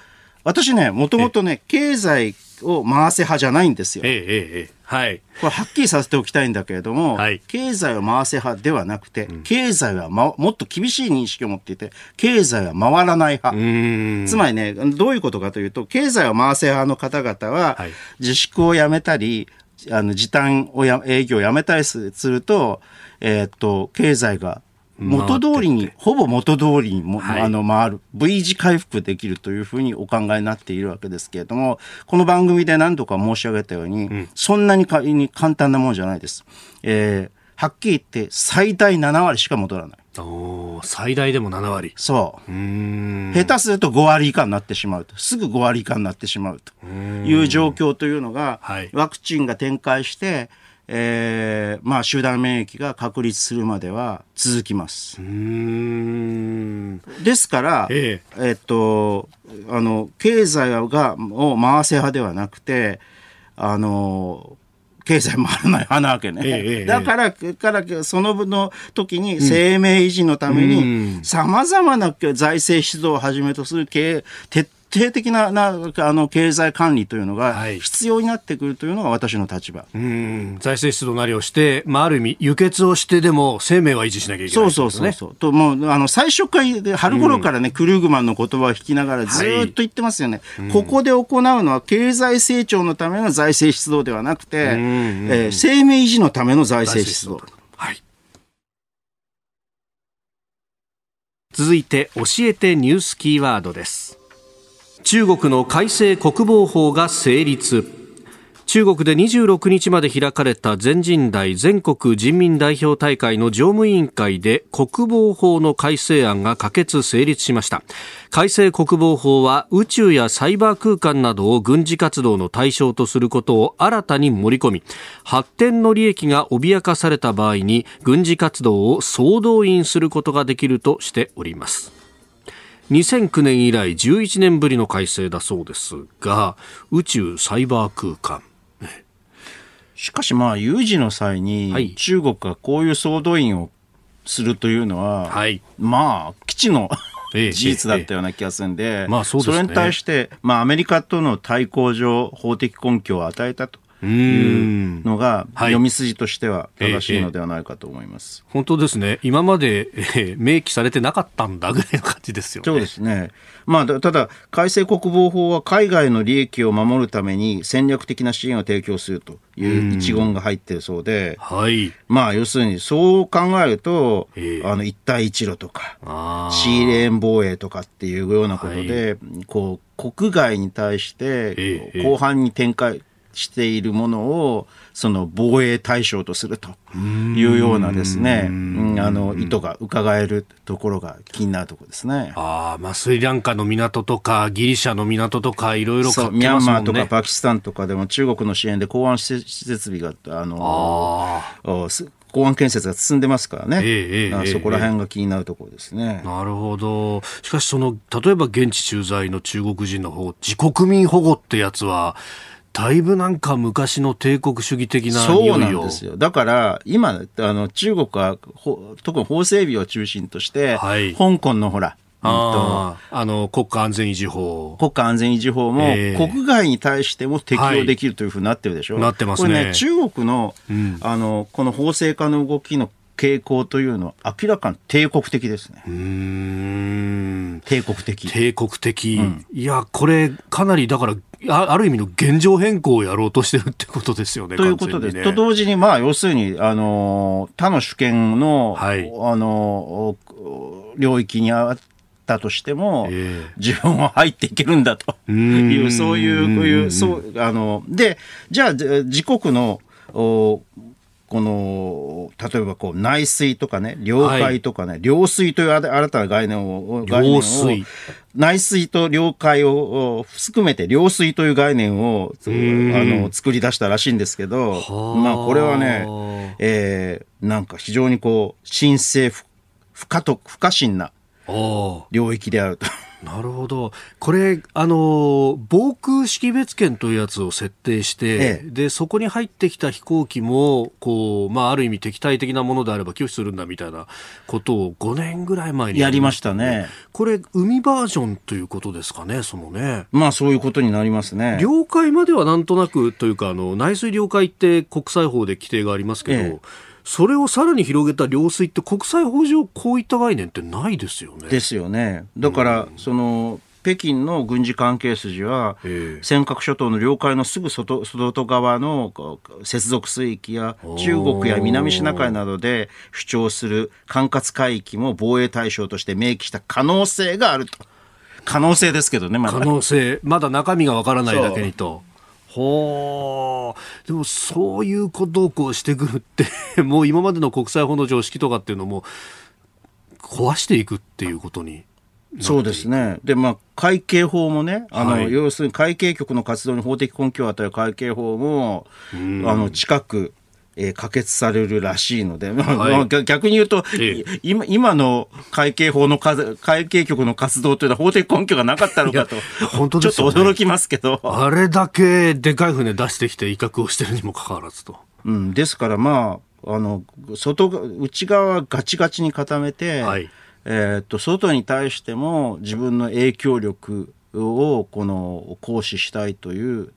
私ね、もともとね、経済を回せ派じゃないんですよ。ええええ。はい。これはっきりさせておきたいんだけれども、はい、経済を回せ派ではなくて、うん、経済は、ま、もっと厳しい認識を持っていて、経済は回らない派。つまりね、どういうことかというと、経済を回せ派の方々は、自粛をやめたり、あの時短をや営業をやめたりすると、えー、っと、経済が元通りに、ほぼ元通りにも、はい、あの回る、V 字回復できるというふうにお考えになっているわけですけれども、この番組で何度か申し上げたように、うん、そんなにかに簡単なものじゃないです。えーはっきり言って最大7割しか戻らない。お最大でも7割。そう。う下手すると5割以下になってしまうと。すぐ5割以下になってしまうという状況というのが、はい、ワクチンが展開して、えー、まあ集団免疫が確立するまでは続きます。ですから、ええ。えっと、あの、経済が、を回せ派ではなくて、あの、経済回らない派なわけね。ええ、だから、からその分の時に生命維持のために、さまざまな財政出動をはじめとする経営、徹底的ななあの経済管理というのが必要になってくるというのが私の立場、はい、うん。財政出動なりをして、まあ、ある意味、輸血をしてでも生命は維持しなきゃいけない、ね、そうそうそう。ともうあの最初から春頃からね、うん、クルーグマンの言葉を聞きながらずっと言ってますよね、はい、ここで行うのは経済成長のための財政出動ではなくて、うんうん、えー、生命維持のための財政出動。はい。続いて教えてニュースキーワードです中国の改正国防法が成立。中国で26日まで開かれた全人代全国人民代表大会の常務委員会で国防法の改正案が可決成立しました。改正国防法は宇宙やサイバー空間などを軍事活動の対象とすることを新たに盛り込み発展の利益が脅かされた場合に軍事活動を総動員することができるとしております。2009年以来11年ぶりの改正だそうですが宇宙サイバー空間。しかしまあ有事の際に中国がこういう総動員をするというのは、はい、まあ基地の事実だったような気がするんで、まあそそれに対して、まあ、アメリカとの対抗上法的根拠を与えたというのが、読み筋としては正しいのではないかと思います。ええ、本当ですね。今まで、えー、明記されてなかったんだぐらいの感じですよね。そうですね。まあ、ただ、改正国防法は海外の利益を守るために戦略的な支援を提供するという一言が入ってるそうで、はい。まあ、要するに、そう考えると、えー、あの、一帯一路とか、シーレーン防衛とかっていうようなことで、はい、こう、国外に対して、後半に展開、しているものをその防衛対象とするというようなですね、あの意図が伺えるところが気になるところですね。あまあスリランカの港とかギリシャの港とかいろいろ、ね、ミャンマーとかパキスタンとかでも中国の支援で港湾施設備があの港湾建設が進んでますからね、えー、えー、そこら辺が気になるところですね、えー、なるほど、しかしその、例えば現地駐在の中国人の方自国民保護ってやつは、だいぶなんか昔の帝国主義的なそうなんですよ。だから、今、あの、中国は、特に法整備を中心として、はい、香港のほら、ああの国家安全維持法。国家安全維持法も、国外に対しても適用できるというふうになってるでしょ、はい、なってますね。これね、中国の、うん、あの、この法制化の動きの傾向というのは明らかに帝国的ですね。帝国的。帝国的。うん、いや、これ、かなりだから、ある意味の現状変更をやろうとしてるってことですよね。ということです。ね、と同時に、まあ、要するに、あの、他の主権の、はい、あの、領域にあったとしても、えー、自分は入っていけるんだという、そういう、こういう、そう、あの、で、じゃあ、自国の、おこの、例えばこう内水とかね、領海とかね、はい、領水という新たな概念を、概念を内水と領海を含めて領水という概念をあの作り出したらしいんですけど、まあこれはね、えー、なんか非常にこう、神聖不不可と不可侵な領域であると。なるほど。これ、あの、防空識別圏というやつを設定して、ええ、で、そこに入ってきた飛行機も、こう、まあ、ある意味敵対的なものであれば拒否するんだみたいなことを5年ぐらい前にやりましたね。これ、海バージョンということですかね、そのね。まあ、そういうことになりますね。領海まではなんとなくというか、あの、内水領海って国際法で規定がありますけど、えそれをさらに広げた領水って国際法上こういった概念ってないですよね。ですよね。だから、その北京の軍事関係筋は、尖閣諸島の領海のすぐ外外側の接続水域や中国や南シナ海などで主張する管轄海域も防衛対象として明記した可能性があると。可能性ですけどね、まだ。可能性。まだ中身がわからないだけにと。ほうでもそういうことをこうしてくるって [LAUGHS] もう今までの国際法の常識とかっていうのも壊していくっていうことにそうですね。で、まあ、会計法もね、あの、はい、要するに会計局の活動に法的根拠を与える会計法も、あの、近く、えー、可決されるらしいので、はい、[LAUGHS] 逆に言うと、ええ、今今の会計法の会計局の活動というのは法的根拠がなかったのかと、本当、ね、ちょっと驚きますけど。あれだけでかい船出してきて威嚇をしてるにもかかわらずと。うん、ですからまあ、あの、外、内側はガチガチに固めて、はい。えー、っと外に対しても自分の影響力をこの行使したいという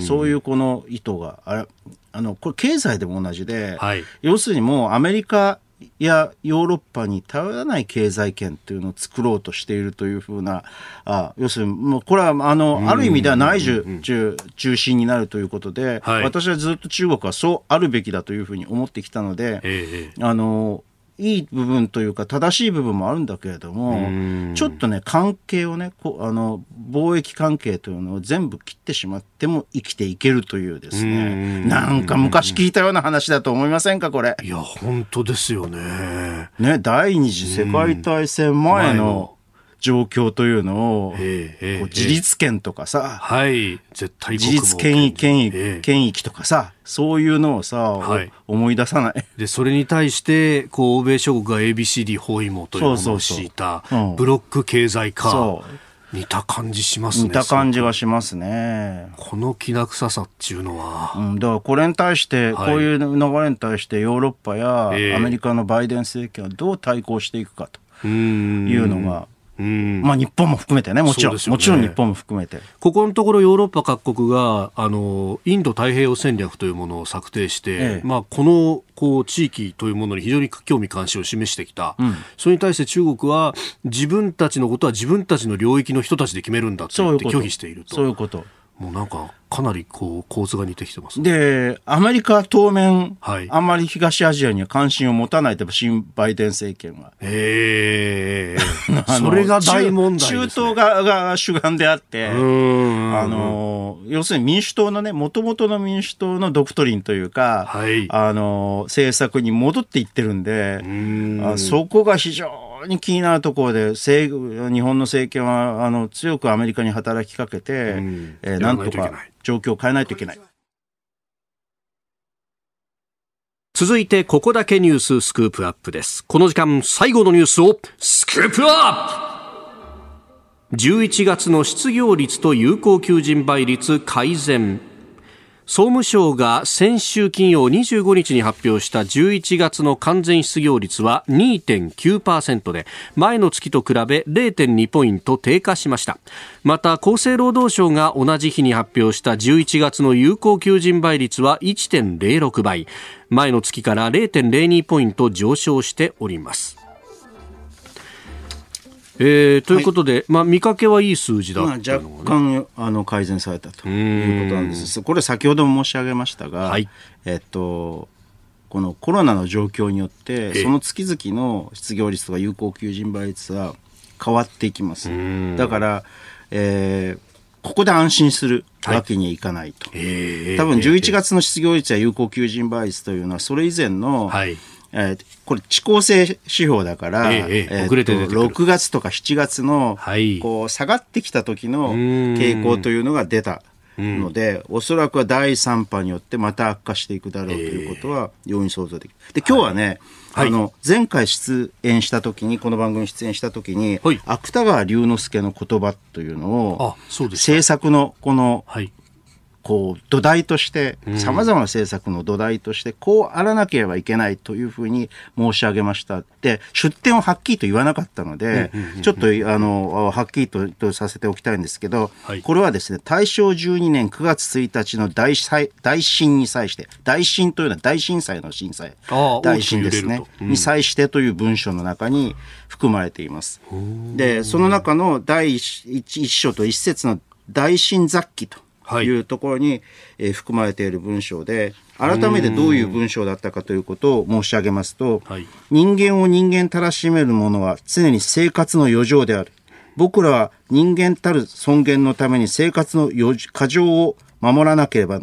そういうこの意図がああのこれ経済でも同じで、はい、要するにもうアメリカやヨーロッパに頼らない経済圏というのを作ろうとしているというふうなあ要するにもうこれはあのある意味では内需中心になるということで、はい、私はずっと中国はそうあるべきだというふうに思ってきたので、ええ、あのいい部分というか正しい部分もあるんだけれどもちょっとね関係をねこあの貿易関係というのを全部切ってしまっても生きていけるというですね。なんか昔聞いたような話だと思いませんかこれ。いや本当ですよね。ね第二次世界大戦前の状況というのを、自立権とかさ、はい、絶対自立権益、権益、権益とかさ、そういうのをさ、はい、思い出さない。で、それに対して、こう、欧米諸国が ABCD 包囲網というものを敷いた、ブロック経済化。似た感じしますね。似た感じがしますね。このきな臭さっていうのは。うん、だからこれに対して、こういう流れに対してヨーロッパやアメリカのバイデン政権はどう対抗していくかというのが、まあ日本も含めてね、もちろん、ね、もちろん日本も含めて。ここのところヨーロッパ各国が、あの、インド太平洋戦略というものを策定して、ええ、まあこの、こう、地域というものに非常に興味関心を示してきた。うん、それに対して中国は、自分たちのことは自分たちの領域の人たちで決めるんだって言って拒否していると。そういうこと。もうなんかかなりこう構図が似てきてます、ね、でアメリカは当面、はい、あんまり東アジアには関心を持たないと新バイデン政権は。へえ [LAUGHS] それが大問題、ね、中東がが主眼であってあの要するに民主党のねもともとの民主党のドクトリンというか、はい、あの政策に戻っていってるんであそこが非常に気になるところで日本の政権はあの強くアメリカに働きかけて、えー、なんとか状況を変えないといけない。続いてここだけニューススクープアップです。この時間最後のニュースをスクープアップ。11月の失業率と有効求人倍率改善総務省が先週金曜25日に発表した11月の完全失業率は2.9%で前の月と比べ0.2ポイント低下しました。また厚生労働省が同じ日に発表した11月の有効求人倍率は1.06倍。前の月から0.02ポイント上昇しております。えー、ということで、はい、まあ、見かけはいい数字だ、ね、若干あの改善されたということなんです。これ先ほども申し上げましたが、はい、えっとこのコロナの状況によってその月々の失業率とか有効求人倍率は変わっていきます。だから、えー、ここで安心するわけにはいかないと、はい、多分11月の失業率や有効求人倍率というのはそれ以前の、はいえー、これ、遅効性指標だから、えええー、遅れて出て6月とか7月の、はい、こう下がってきた時の傾向というのが出たので、おそらくは第3波によってまた悪化していくだろうということは容易に想像できる。で、今日はね、はい、あの、前回出演した時に、この番組出演した時に、はい、芥川龍之介の言葉というのを、政策のこの、はいこう土台としてさまざまな政策の土台としてこうあらなければいけないというふうに申し上げました。で出典をはっきりと言わなかったのでちょっとあのはっきりととさせておきたいんですけど、はい、これはですね大正12年9月1日の大大震に際して大震というのは大震災の震災。大震ですね、うん、に際してという文章の中に含まれています。でその中の第一章と一節の大震雑記とい。うところに、えー、含まれている文章で改めてどういう文章だったかということを申し上げますと、はい、人間を人間たらしめるものは常に生活の余剰である。僕らは人間たる尊厳のために生活の過剰を守らなければ、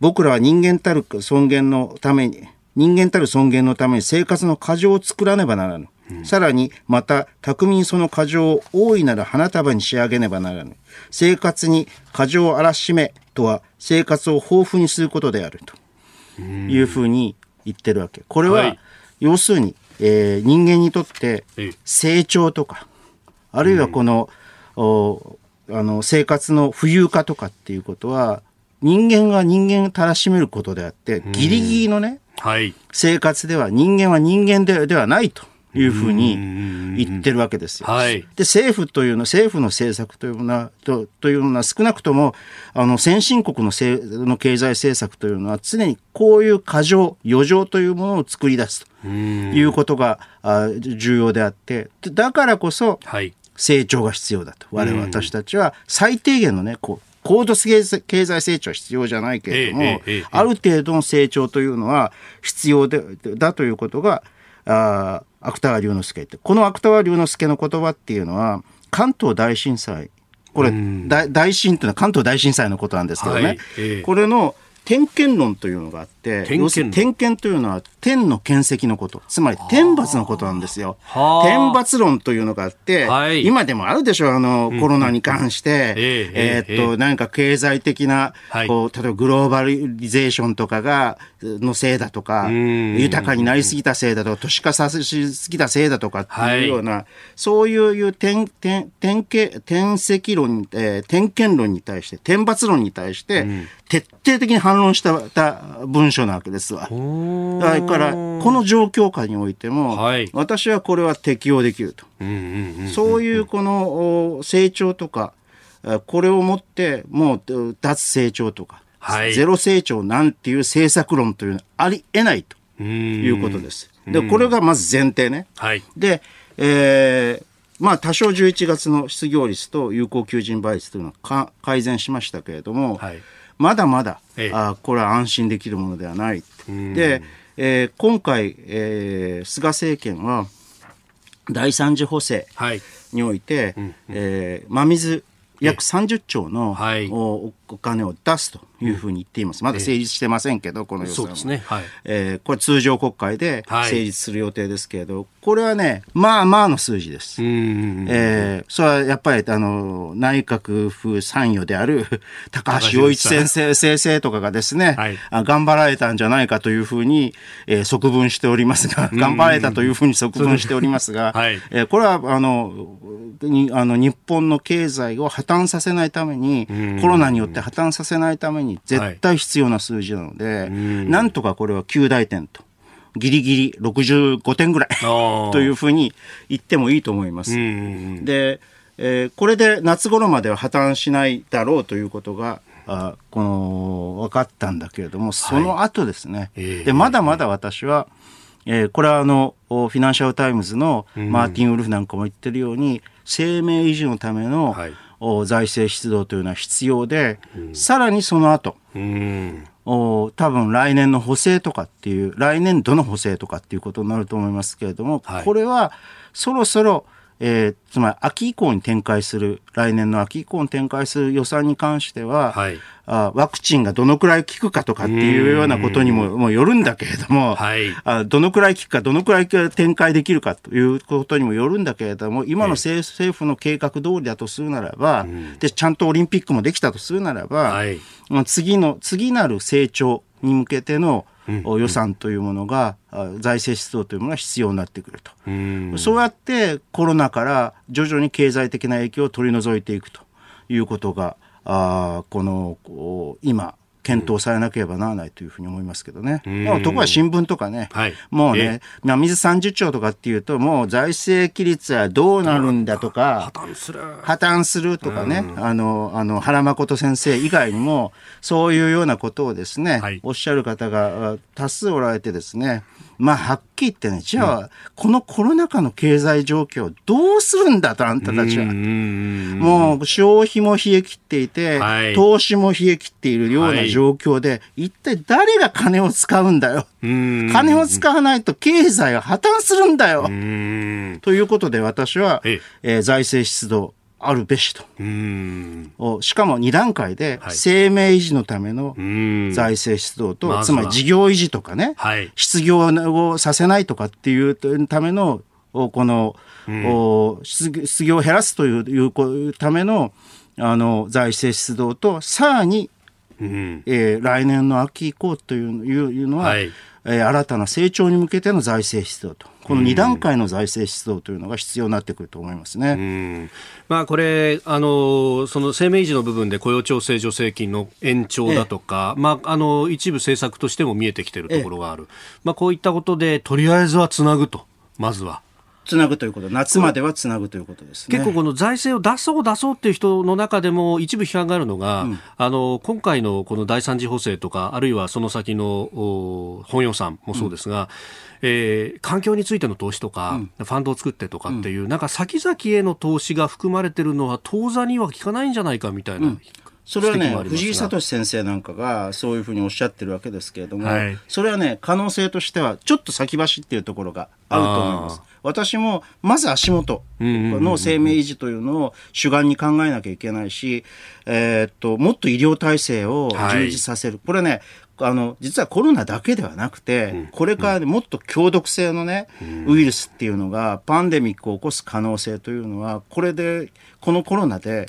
僕らは人間たる尊厳のために、人間たる尊厳のために生活の過剰を作らねばならぬ。うん、さらに、また、巧みにその過剰を大いなる花束に仕上げねばならぬ。生活に過剰を荒らしめとは、生活を豊富にすることであると。いうふうに言ってるわけ。これは、はい、要するに、えー、人間にとって成長とか、あるいはこの、おあの生活の浮遊化とかっていうことは人間が人間をたらしめることであってギリギリのね、はい、生活では人間は人間でではないというふうに言ってるわけですよ。はい、で政府というの政府の政策というのはとというのは少なくともあの先進国のせの経済政策というのは常にこういう過剰余剰というものを作り出すということがあ重要であってだからこそ、はい。成長が必要だと。我々私たちは最低限のね、こう、高度経済成長は必要じゃないけれども、ある程度の成長というのは必要でだということが、あ芥川龍之介って。この芥川龍之介の言葉っていうのは、関東大震災、これ、大大震というのは関東大震災のことなんですけどね、はい。え。これの点検論というのがあって、点検点検というのは天の見石のこと、つまり天罰のことなんですよ。天罰論というのがあって、はい、今でもあるでしょ、あの、コロナに関して、えー、っと、何か経済的な、こう、例えばグローバリゼーションとかが、のせいだとか、豊かになりすぎたせいだとか、都市化させすぎたせいだとかっていうような、はい、そういう点、点、点、点石論、えー、点検論に対して、天罰論に対して、徹底的に反論した文書なわけですわ。だからこの状況下においても、はい、私はこれは適用できると。そういうこの成長とかこれをもってもう脱成長とか、はい、ゼロ成長なんていう政策論というのはありえないということです。でこれがまず前提ね。はい、で、えーまあ、多少11月の失業率と有効求人倍率というのは改善しましたけれども、はい、まだまだ、ええ、あこれは安心できるものではない。で、えー、今回、えー、菅政権は第三次補正において、はい、えー、真水約30兆の、はい、おお金を出すというふうに言っています。まだ成立してませんけど、この予算は。そうですね。はい、えー、これ通常国会で成立する予定ですけれど、はい、これはね、まあまあの数字です。えー、それはやっぱり、あの、内閣府参与である [LAUGHS] 高橋洋一先生、先生とかがですね、はい、あ頑張られたんじゃないかというふうに、えー、側分しておりますが、頑張られたというふうに側分しておりますが、はい、えー、これは、あの、にあの日本の経済を破綻させないために、コロナによって破綻させないために絶対必要な数字なので、はい、なんとかこれは9大点と。ギリギリ65点ぐらい [LAUGHS] というふうに言ってもいいと思います。で、えー、これで夏頃までは破綻しないだろうということがあこの分かったんだけれどもその後ですね、はい、でまだまだ私は、えー、これはあのフィナンシャル・タイムズのマーティン・ウルフなんかも言ってるように、生命維持のための、はい、財政出動というのは必要で、うん、さらにその後、うん、お多分来年の補正とかっていう来年度の補正とかっていうことになると思いますけれども、はい、これはそろそろえー、つまり秋以降に展開する来年の秋以降に展開する予算に関しては、はい、あワクチンがどのくらい効くかとかっていうようなことにももよるんだけれども、はい、あどのくらい効くかどのくらい展開できるかということにもよるんだけれども今の政,、政府の計画通りだとするならば、でちゃんとオリンピックもできたとするならば、はい、次の次なる成長に向けての予算というものが、財政出動というものが必要になってくると、そうやってコロナから徐々に経済的な影響を取り除いていくということがあこの今検討されなければならないというふうに思いますけどね。でもところが新聞とかね、はい、もうね、ま水30兆とかっていうと、もう財政規律はどうなるんだとか、破綻する。破綻するとかね、あの、あの、原誠先生以外にも、そういうようなことをですね、はい、おっしゃる方が多数おられてですね、まあ、はっきり言ってね、じゃあ、うん、このコロナ禍の経済状況どうするんだと、あんたたちは。もう、消費も冷え切っていて、はい、投資も冷え切っているような状況で、はい、一体誰が金を使うんだよ。金を使わないと経済は破綻するんだよ。ということで、私は、えー、財政出動、あるべしと。しかも2段階で、生命維持のための財政出動と、つまり事業維持とかね、はい、失業をさせないとかっていうための、この、うん、失業を減らすというためのあの財政出動と、さらに、うん、えー、来年の秋以降といういうのは、はい。えー、新たな成長に向けての財政出動と。この2段階の財政出動というのが必要になってくると思いますね。まあ、これあの、その生命維持の部分で雇用調整助成金の延長だとか、ええ、まあ、あの一部政策としても見えてきているところがある、え、まあ、こういったことで、とりあえずはつなぐと、まずは。つなぐということ、夏まではつなぐということですね。結構この財政を出そう出そうっていう人の中でも一部批判があるのが、うん、あの、今回のこの第三次補正とか、あるいはその先の本予算もそうですが、うん。えー、環境についての投資とか、うん、ファンドを作ってとかっていう、うん、なんか先々への投資が含まれてるのは当座には効かないんじゃないかみたいな。うんそれはね、藤井聡先生なんかがそういうふうにおっしゃってるわけですけれども、はい、それはね、可能性としては、ちょっと先走っていうところがあると思います。私も、まず足元の生命維持というのを主眼に考えなきゃいけないし、えー、っと、もっと医療体制を充実させる。はい、これね、あの、実はコロナだけではなくて、うん、これからもっと強毒性のね、うん、ウイルスっていうのが、パンデミックを起こす可能性というのは、これで、このコロナで、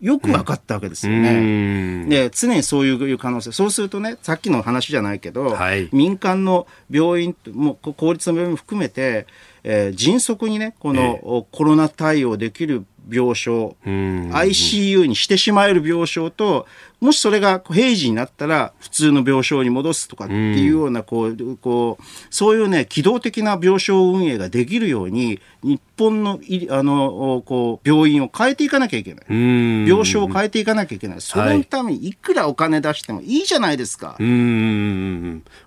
よく分かったわけですよね。うん、で、常にそういう可能性。そうするとね、さっきの話じゃないけど、はい、民間の病院、も公立の病院も含めて、えー、迅速にね、このコロナ対応できる病床、ICU にしてしまえる病床と、もしそれが平時になったら普通の病床に戻すとかっていうような、こう、こう、そういうね、機動的な病床運営ができるように、日本の、あの、こう、病院を変えていかなきゃいけない。病床を変えていかなきゃいけない。そのためにいくらお金出してもいいじゃないですか。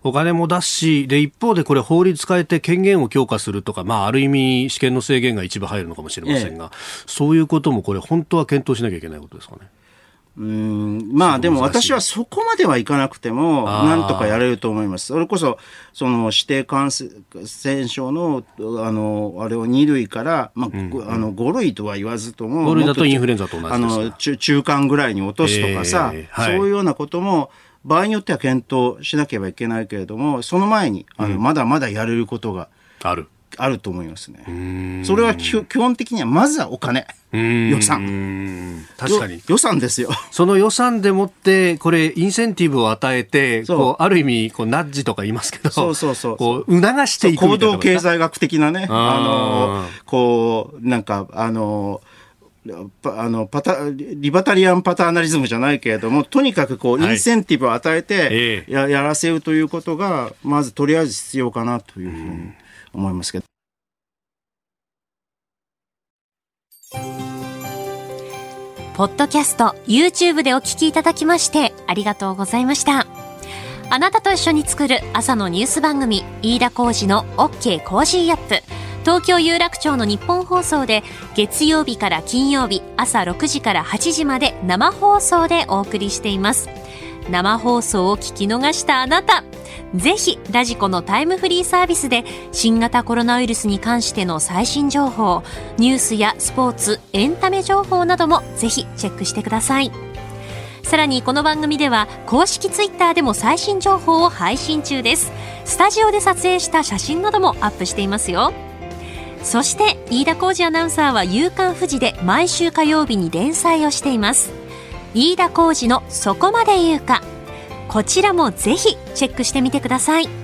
お金も出すし、で、一方でこれ法律変えて権限を強化するとか、まあ、ある意味試験の制限が一部入るのかもしれませんが、ええ、そういうこともこれ本当は検討しなきゃいけないことですかね。うん。まあでも私はそこまではいかなくても、なんとかやれると思います。それこそ、その指定感染症の、あの、あれを2類から、まあ、うんうん、あの、5類とは言わずとも、5類だとインフルエンザと同じあの中、中間ぐらいに落とすとかさ、えーはい、そういうようなことも、場合によっては検討しなければいけないけれども、その前に、あの、まだまだやれることが、ある。あると思いますね。それは基本的にはまずはお金。予算。確かに。予算ですよ。その予算でもって、これ、インセンティブを与えて、こう、ある意味、こう、ナッジとか言いますけど、そうそうそう。こう、促していく行動経済学的なね、あの、こう、なんか、あの、あのパタリバタリアンパターナリズムじゃないけれどもとにかくこうインセンティブを与えてや,、やらせるということがまずとりあえず必要かなというふうに思いますけど。ポッドキャスト、YouTube でお聞きいただきましてありがとうございました。あなたと一緒に作る朝のニュース番組、飯田浩司の OK Cozy up。東京有楽町のニッポン放送で月曜日から金曜日朝6時から8時まで生放送でお送りしています。生放送を聞き逃したあなた。ぜひラジコのタイムフリーサービスで新型コロナウイルスに関しての最新情報ニュースやスポーツエンタメ情報などもぜひチェックしてください。さらにこの番組では公式ツイッターでも最新情報を配信中です。スタジオで撮影した写真などもアップしていますよ。そして飯田浩二アナウンサーは「夕刊富士」で毎週火曜日に連載をしています。飯田浩二の「そこまで言うか」こちらもぜひチェックしてみてください。